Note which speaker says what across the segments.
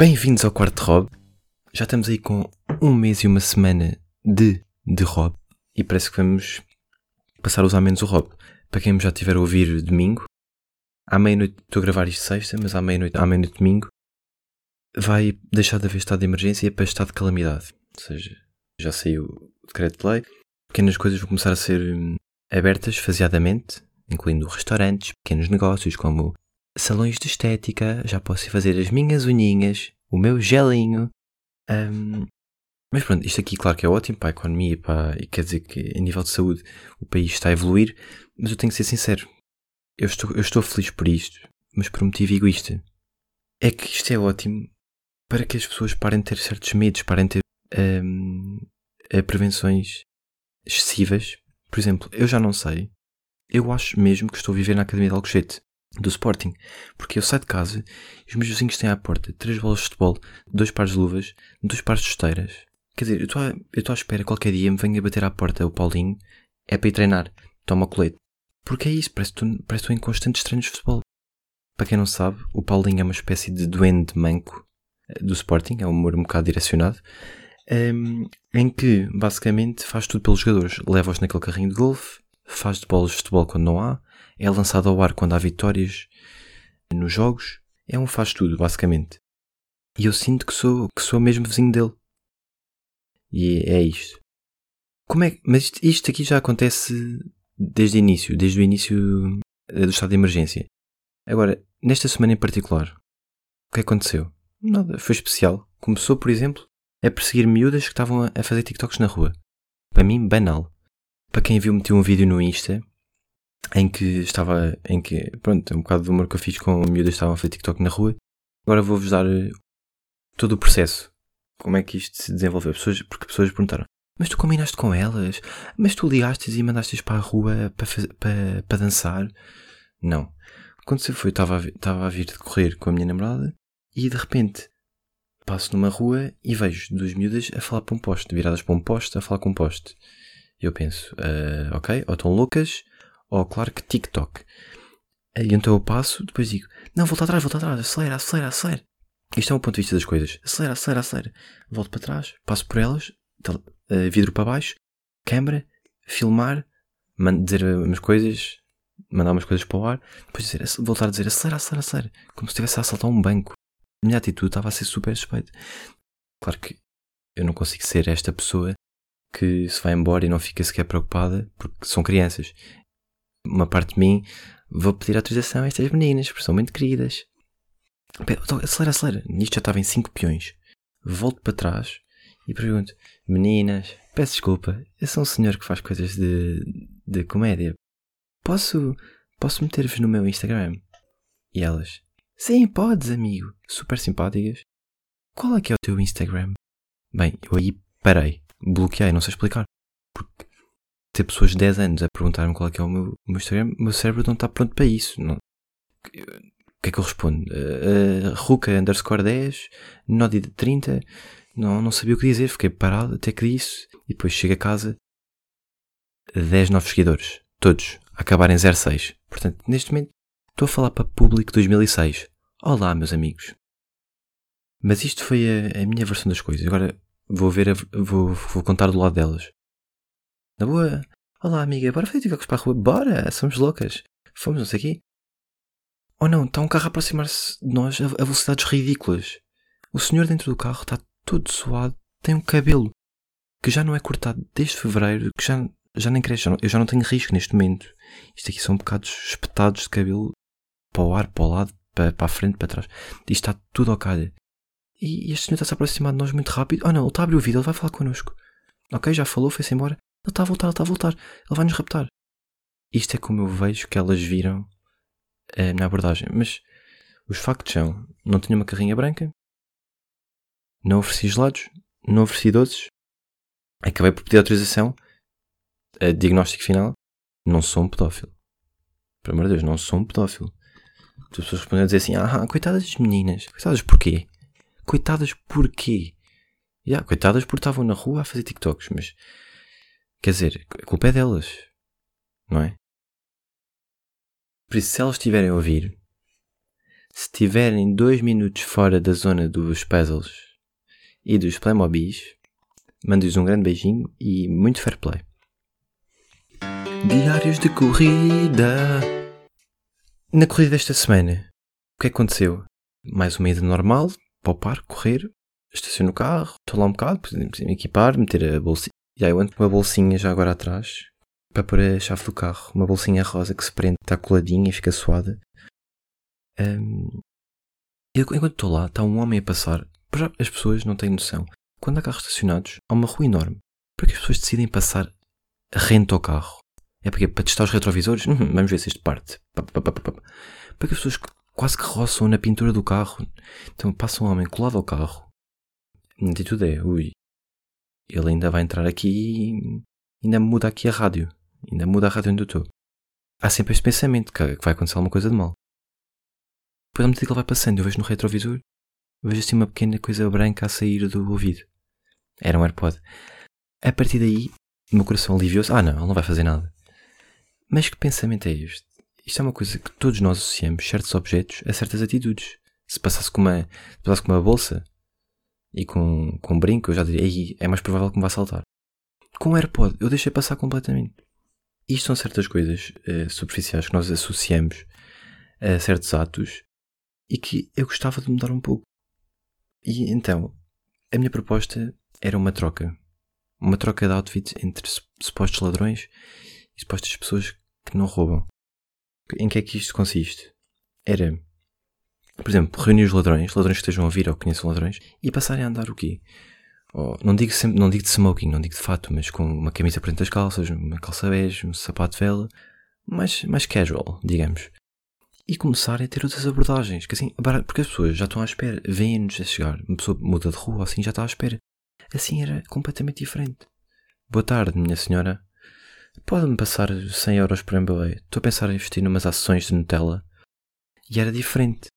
Speaker 1: Bem-vindos ao quarto Rob. Já estamos aí com um mês e uma semana de, de Rob. E parece que vamos passar a usar menos o Rob. Para quem já tiver a ouvir domingo, à meia-noite, estou a gravar isto sexta, mas à meia-noite, à meia-noite domingo, vai deixar de haver estado de emergência para estado de calamidade. Ou seja, já saiu o decreto de lei, pequenas coisas vão começar a ser hum, abertas faseadamente, incluindo restaurantes, pequenos negócios como salões de estética, já posso ir fazer as minhas unhinhas, o meu gelinho. hum, mas pronto, isto aqui claro que é ótimo para a economia para, e quer dizer que a nível de saúde o país está a evoluir, mas eu tenho que ser sincero, eu estou, eu estou feliz por isto, mas por um motivo egoísta. É que isto é ótimo para que as pessoas parem de ter certos medos, parem de ter hum, eh, prevenções excessivas. Por exemplo, eu já não sei, eu acho mesmo que estou a viver na Academia de Alcochete, do Sporting, porque eu saio de casa e os meus vizinhos têm à porta três bolas de futebol, dois pares de luvas, dois pares de esteiras. Quer dizer, eu estou à, espera que qualquer dia me venha bater à porta o Paulinho, é para ir treinar, toma o colete. Porque é isso, parece que estou, em constantes treinos de futebol. Para quem não sabe, o Paulinho é uma espécie de duende manco eh, do Sporting, é um humor um bocado direcionado, ehm, em que basicamente faz tudo pelos jogadores. Leva-os naquele carrinho de golfe, faz de bolas de futebol quando não há, é lançado ao ar quando há vitórias nos jogos, é um faz tudo, basicamente. E eu sinto que sou, que sou mesmo vizinho dele. E é isto. Como é, que- mas isto, isto aqui já acontece desde o início, desde o início eh, do estado de emergência. Agora, nesta semana em particular, o que aconteceu? Nada, foi especial. Começou, por exemplo, a perseguir miúdas que estavam a- fazer TikToks na rua. Para mim, banal. Para quem viu, meti um vídeo no Insta em que estava, em que, pronto, é um bocado do humor que eu fiz com miúdas que estavam a fazer TikTok na rua. Agora vou-vos dar eh, todo o processo. Como é que isto se desenvolveu? Pessoas, porque pessoas perguntaram, mas tu combinaste com elas? Mas tu ligaste e mandaste-as para a rua para, para, para dançar? Não. O que aconteceu foi, estava a, estava a vir de correr com a minha namorada e de repente passo numa rua e vejo duas miúdas a falar para um poste, viradas para um poste, a falar com um poste. Eu penso, ah, ok, ou estão loucas, ou claro que TikTok. E então eu passo, depois digo, não, volta atrás, volta atrás, acelera, acelera, acelera. Isto é o ponto de vista das coisas. Acelera, acelera, acelera. Volto para trás, passo por elas, eh, vidro para baixo, câmera, filmar, dizer umas coisas, mandar umas coisas para o ar, depois dizer, voltar a dizer acelera, acelera, acelera. Como se estivesse a assaltar um banco. A minha atitude estava a ser super suspeita. Claro que eu não consigo ser esta pessoa que se vai embora e não fica sequer preocupada porque são crianças. Uma parte de mim vou pedir autorização a estas meninas, porque são muito queridas. Então, acelera, acelera. Nisto já estava em 5 peões. Volto para trás e pergunto: Meninas, peço desculpa, eu sou um senhor que faz coisas de, de comédia. Posso, posso meter-vos no meu Instagram? E elas: Sim, podes, amigo. Super simpáticas. Qual é que é o teu Instagram? Bem, eu aí parei, bloqueei, não sei explicar. Porque ter pessoas de 10 anos a perguntar-me qual é que é o meu, meu Instagram, o meu cérebro não está pronto para isso. O que é que eu respondo? Uh, uh, Ruka underscore 10, Nodi de 30, não, não sabia o que dizer, fiquei parado até que disse. E depois chego a casa, 10 novos seguidores, todos, a acabar em 06. Portanto, neste momento, estou a falar para público 2006. Olá, meus amigos. Mas isto foi a, a minha versão das coisas. Agora vou ver, a, vou, vou contar do lado delas. Na boa, olá amiga, bora fazer TikToks para a rua? Bora, somos loucas. Fomos, não sei o quê. Ou não, está um carro a aproximar-se de nós a, velocidades ridículas. O senhor dentro do carro está todo suado, tem um cabelo que já não é cortado desde fevereiro, que já, já nem cresce. Não- Eu já não tenho risco neste momento. Isto aqui são bocados espetados de cabelo para o ar, para o lado, para, para a frente, para trás. Isto está tudo ao calha. E este senhor está-se a aproximar de nós muito rápido. Oh não, ele está a abrir o vidro, ele vai falar connosco. Ok, já falou, foi-se embora. Ele está a voltar, ele está a voltar. Ele vai nos raptar. Isto é como eu vejo que elas viram eh, na abordagem. Mas os factos são: não tinha uma carrinha branca, não ofereci gelados, não ofereci doces, acabei por pedir autorização, a diagnóstico final: não sou um pedófilo. Pelo amor de Deus, não sou um pedófilo. As pessoas respondem a dizer assim: ah, coitadas das meninas. Coitadas porquê? Coitadas porquê? Yeah, coitadas porque estavam na rua a fazer TikToks, mas quer dizer, a culpa é delas, não é? Por isso, se elas estiverem a ouvir, se estiverem dois minutos fora da zona dos puzzles e dos Playmobis, mando-lhes um grande beijinho e muito fair play. Diários de corrida. Na corrida desta semana, o que é aconteceu? Mais uma ida normal, para o parque, correr, estaciono o carro, estou lá um bocado, me equipar, meter a bolsinha. Já eu ando com uma bolsinha já agora atrás, para pôr a chave do carro. Uma bolsinha rosa que se prende, está coladinha e fica suada. Um, enquanto estou lá, está um homem a passar. As pessoas não têm noção. Quando há carros estacionados, há uma rua enorme. Para que as pessoas decidem passar rente ao carro? É porque para testar os retrovisores? Hum, vamos ver se isto parte. Para que as pessoas quase que roçam na pintura do carro. Então passa um homem colado ao carro. A atitude é, ui, ele ainda vai entrar aqui e ainda muda aqui a rádio. Ainda muda a rádio onde eu estou. Há sempre este pensamento que vai acontecer alguma coisa de mal. Depois, à medida que ele vai passando, eu vejo no retrovisor, vejo assim uma pequena coisa branca a sair do ouvido. Era um AirPod. A partir daí, meu coração aliviou-se. Ah, não, ele não vai fazer nada. Mas que pensamento é este? Isto é uma coisa que todos nós associamos certos objetos a certas atitudes. Se passasse com uma, passasse com uma bolsa e com, com brinco, eu já diria, é mais provável que me vá saltar. Com o AirPod, eu deixei passar completamente. Isto são certas coisas uh, superficiais que nós associamos a certos atos e que eu gostava de mudar um pouco. E então, a minha proposta era uma troca. Uma troca de outfits entre supostos ladrões e supostas pessoas que não roubam. Em que é que isto consiste? Era, por exemplo, reunir os ladrões, ladrões que estejam a vir ou conheçam ladrões, e passarem a andar o quê? Oh, não, digo sempre, não digo de smoking, não digo de fato, mas com uma camisa por das calças, uma calça bege, um sapato de vela, mais, mais casual, digamos e começarem a ter outras abordagens. Que assim, porque as pessoas já estão à espera, vêm-nos a chegar, uma pessoa muda de rua assim já está à espera. Assim era completamente diferente. Boa tarde, minha senhora. Pode-me passar 100 euros por MBA? Estou a pensar em investir numas ações de Nutella. E era diferente.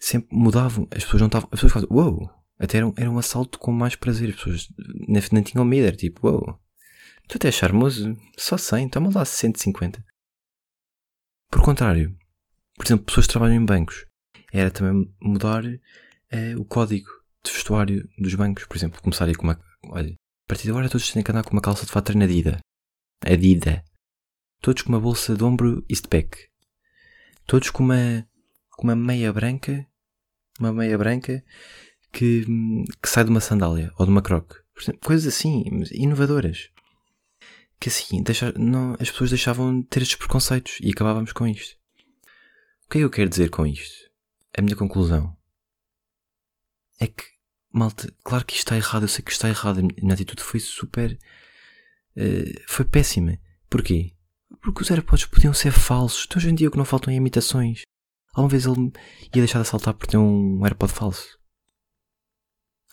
Speaker 1: Sempre mudavam. As pessoas não estavam. As pessoas faziam, uou! Wow! Até era um, era um assalto com mais prazer. As pessoas nem, nem tinham medo. Era tipo, uou! Wow! Tu até é charmoso. Só 100. Toma lá 150. Por contrário, por exemplo, pessoas que trabalham em bancos, era também mudar uh, o código de vestuário dos bancos. Por exemplo, começar aí com uma. Olha, a partir de agora todos têm que andar com uma calça de fato treino Adida. Todos com uma bolsa de ombro Eastpak. Todos com uma, com uma meia branca. Uma meia branca que, que sai de uma sandália ou de uma croque. Coisas assim, inovadoras. Que assim, deixa, não, as pessoas deixavam de ter estes preconceitos e acabávamos com isto. O que é que eu quero dizer com isto? A minha conclusão é que, malta, claro que isto está errado, eu sei que está errado, a minha atitude foi super. Uh, foi péssima. Porquê? Porque os AirPods podiam ser falsos. Então, hoje em dia o que não faltam é imitações. Alguma vez ele ia deixar de assaltar por ter um AirPod falso.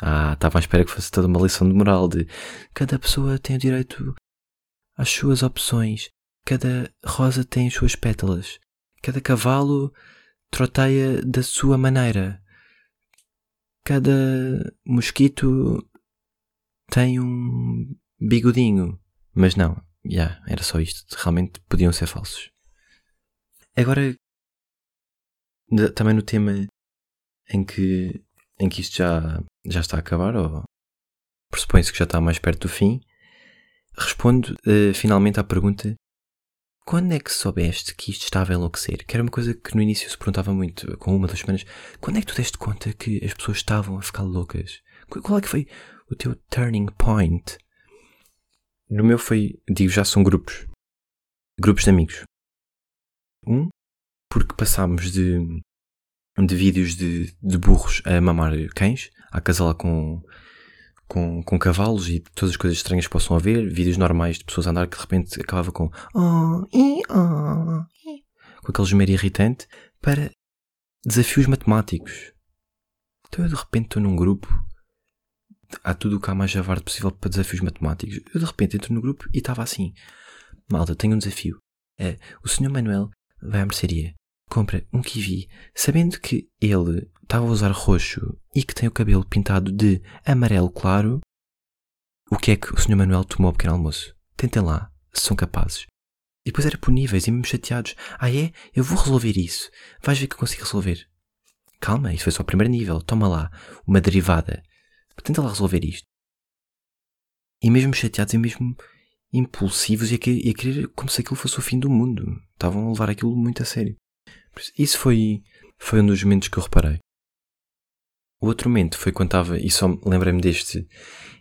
Speaker 1: Ah, estava à espera que fosse toda uma lição de moral de cada pessoa tem o direito às suas opções, cada rosa tem as suas pétalas, Cada cavalo troteia da sua maneira. Cada mosquito tem um bigodinho. Mas não, já, yeah, era só isto. Realmente podiam ser falsos. Agora, também no tema em que, em que isto já, já está a acabar, ou pressupõe-se que já está mais perto do fim, respondo uh, finalmente à pergunta quando é que soubeste que isto estava a enlouquecer? Que era uma coisa que no início se perguntava muito, com uma das semanas. Quando é que tu deste conta que as pessoas estavam a ficar loucas? Qual é que foi o teu turning point? No meu foi, digo já, são grupos. Grupos de amigos. Um, porque passámos de, de vídeos de, de burros a mamar cães, a casá-la com com, com cavalos e todas as coisas estranhas que possam haver, vídeos normais de pessoas a andar que de repente acabava com oh, e, oh, e, com aquele gemer irritante, para desafios matemáticos. Então eu de repente estou num grupo, há tudo o que há mais javarde possível para desafios matemáticos. Eu de repente entro no grupo e estava assim: Malta, tenho um desafio. É, o Sr. Manuel vai à mercearia, compra um kiwi, sabendo que ele estava a usar roxo e que tem o cabelo pintado de amarelo claro, o que é que o Sr. Manuel tomou ao pequeno almoço? Tentem lá, se são capazes. E depois era por níveis e mesmo chateados. Ah é? Eu vou resolver isso. Vais ver que eu consigo resolver. calma, isto foi só o primeiro nível, toma lá, uma derivada. Tenta lá resolver isto. E mesmo chateados e mesmo impulsivos e a, querer, e a querer como se aquilo fosse o fim do mundo. Estavam a levar aquilo muito a sério. Isso foi, foi um dos momentos que eu reparei. O outro momento foi quando estava, e só lembrei-me deste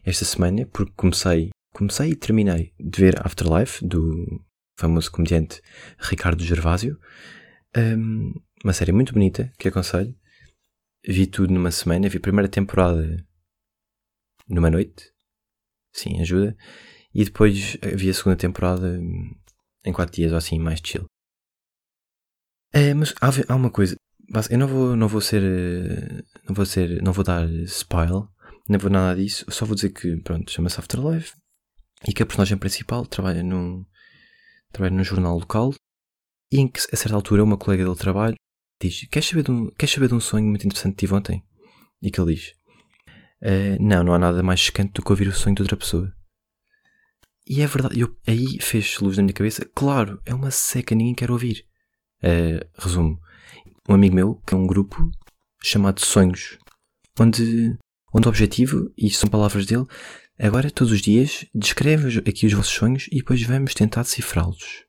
Speaker 1: esta semana, porque comecei, comecei e terminei de ver Afterlife, do famoso comediante Ricardo Gervásio. Um, uma série muito bonita, que aconselho. Vi tudo numa semana, vi a primeira temporada numa noite. Sim, ajuda. E depois vi a segunda temporada em 4 dias ou assim, mais chill. É, mas há, há uma coisa. Eu não vou, não vou ser. Não vou ser. Não vou dar spoil. Nem vou nada disso. Só vou dizer que, pronto, chama-se Afterlife. E que a personagem principal trabalha num. Trabalha num jornal local. E em que, a certa altura, uma colega dele trabalha diz: Queres saber de um, saber de um sonho muito interessante que tive ontem? E que ele diz: uh, Não, não há nada mais chocante do que ouvir o sonho de outra pessoa. E é verdade, eu, aí fez luz na minha cabeça. Claro, é uma seca, ninguém quer ouvir. Uh, resumo: um amigo meu que é um grupo chamado Sonhos, onde, onde o objetivo, e são palavras dele, agora todos os dias descreve aqui os vossos sonhos e depois vamos tentar decifrá-los.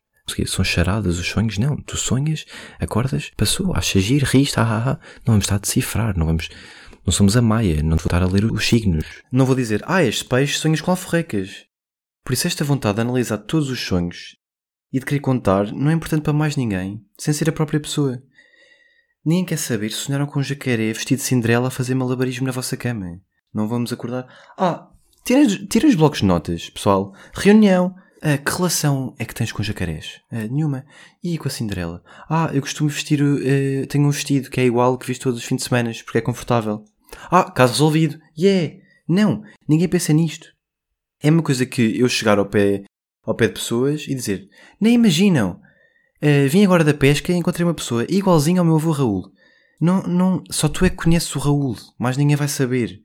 Speaker 1: São charadas os sonhos? Não, tu sonhas, acordas, passou, achas giro, riste, ah, ah, ah. Não vamos estar a decifrar, não vamos. Não somos a Maia, não vou estar a ler os signos. Não vou dizer, ah, este peixe sonhas com alforrecas. Por isso, esta vontade de analisar todos os sonhos e de querer contar não é importante para mais ninguém, sem ser a própria pessoa. Ninguém quer saber se sonharam com um jacaré vestido de Cinderela a fazer malabarismo na vossa cama. Não vamos acordar. Ah, tira, tira os blocos de notas, pessoal. Reunião. Ah, que relação é que tens com jacarés? Ah, nenhuma. E com a Cinderela? Ah, eu costumo vestir. Uh, tenho um vestido que é igual que visto todos os fins de semana, porque é confortável. Ah, caso resolvido. Yeah! Não, ninguém pensa nisto. É uma coisa que eu chegar ao pé, ao pé de pessoas e dizer: Nem imaginam! Uh, vim agora da pesca e encontrei uma pessoa igualzinha ao meu avô Raul. Não, não, só tu é que conheces o Raul, mais ninguém vai saber.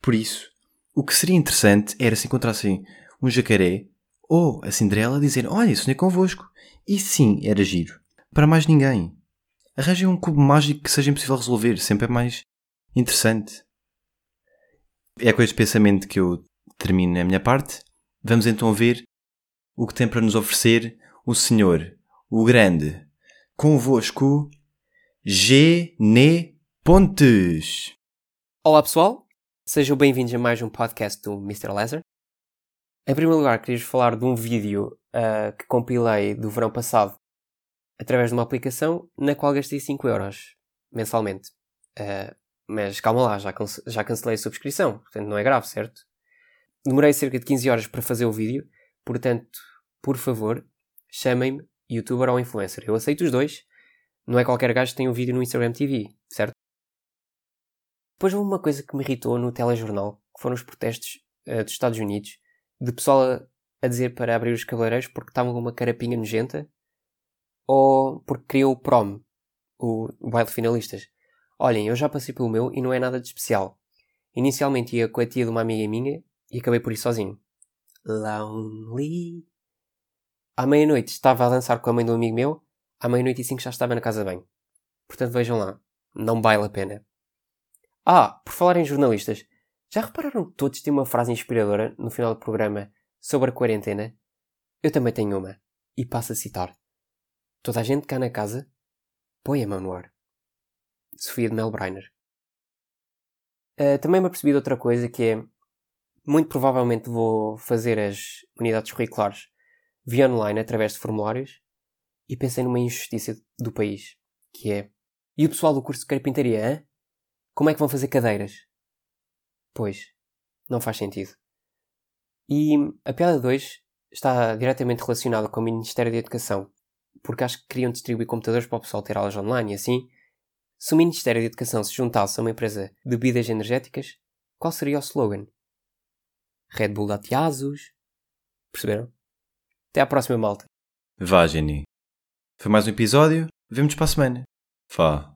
Speaker 1: Por isso, o que seria interessante era se encontrassem um jacaré ou a Cinderela dizer: Olha, sonhei convosco. E sim, era giro. Para mais ninguém. Arranjem um cubo mágico que seja impossível resolver, sempre é mais interessante. É com este pensamento que eu termino a minha parte. Vamos então ver o que tem para nos oferecer o Senhor, o Grande. Convosco, G. Pontes.
Speaker 2: Olá pessoal, sejam bem-vindos a mais um podcast do Mr. Laser. Em primeiro lugar, queria falar de um vídeo uh, que compilei do verão passado através de uma aplicação na qual gastei 5 euros mensalmente. Uh, mas calma lá, já, já cancelei a subscrição, portanto não é grave, certo? Demorei cerca de 15 horas para fazer o vídeo, portanto, por favor, chamem-me youtuber ou influencer. Eu aceito os dois. Não é qualquer gajo que tem um vídeo no Instagram TV, certo? Depois houve uma coisa que me irritou no telejornal, que foram os protestos uh, dos Estados Unidos, de pessoal a, a, dizer para abrir os cabeleireiros porque estavam com uma carapinha nojenta, ou porque queriam o prom, o, o baile de finalistas. Olhem, eu já passei pelo meu e não é nada de especial. Inicialmente ia com a tia de uma amiga minha e acabei por ir sozinho. Lonely. À meia-noite estava a dançar com a mãe de um amigo meu, à meia-noite e cinco já estava na casa banho. Portanto, vejam lá, não vale a pena. Ah, por falar em jornalistas, já repararam que todos têm uma frase inspiradora no final do programa sobre a quarentena? Eu também tenho uma, e passo a citar. Toda a gente cá na casa, põe a mão no ar. Sofia de Melbreiner. Uh, também me apercebi de outra coisa que é muito provavelmente vou fazer as unidades curriculares via online através de formulários e pensei numa injustiça do país, que é e o pessoal do curso de carpintaria, hein? como é que vão fazer cadeiras? Pois, não faz sentido. E a piada 2 está diretamente relacionada com o Ministério da Educação, porque acho que queriam distribuir computadores para o pessoal ter aulas online e assim. Se o Ministério da Educação se juntasse a uma empresa de bebidas energéticas, qual seria o slogan? Red Bull Latiasos. Perceberam? Até à próxima, malta.
Speaker 1: Vá, Jenny. Foi mais um episódio. Vemo-nos para a semana. Vá.